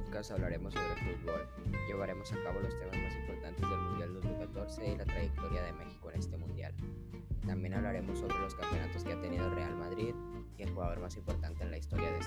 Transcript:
podcast hablaremos sobre fútbol. Llevaremos a cabo los temas más importantes del Mundial 2014 y la trayectoria de México en este Mundial. También hablaremos sobre los campeonatos que ha tenido Real Madrid y el jugador más importante en la historia de.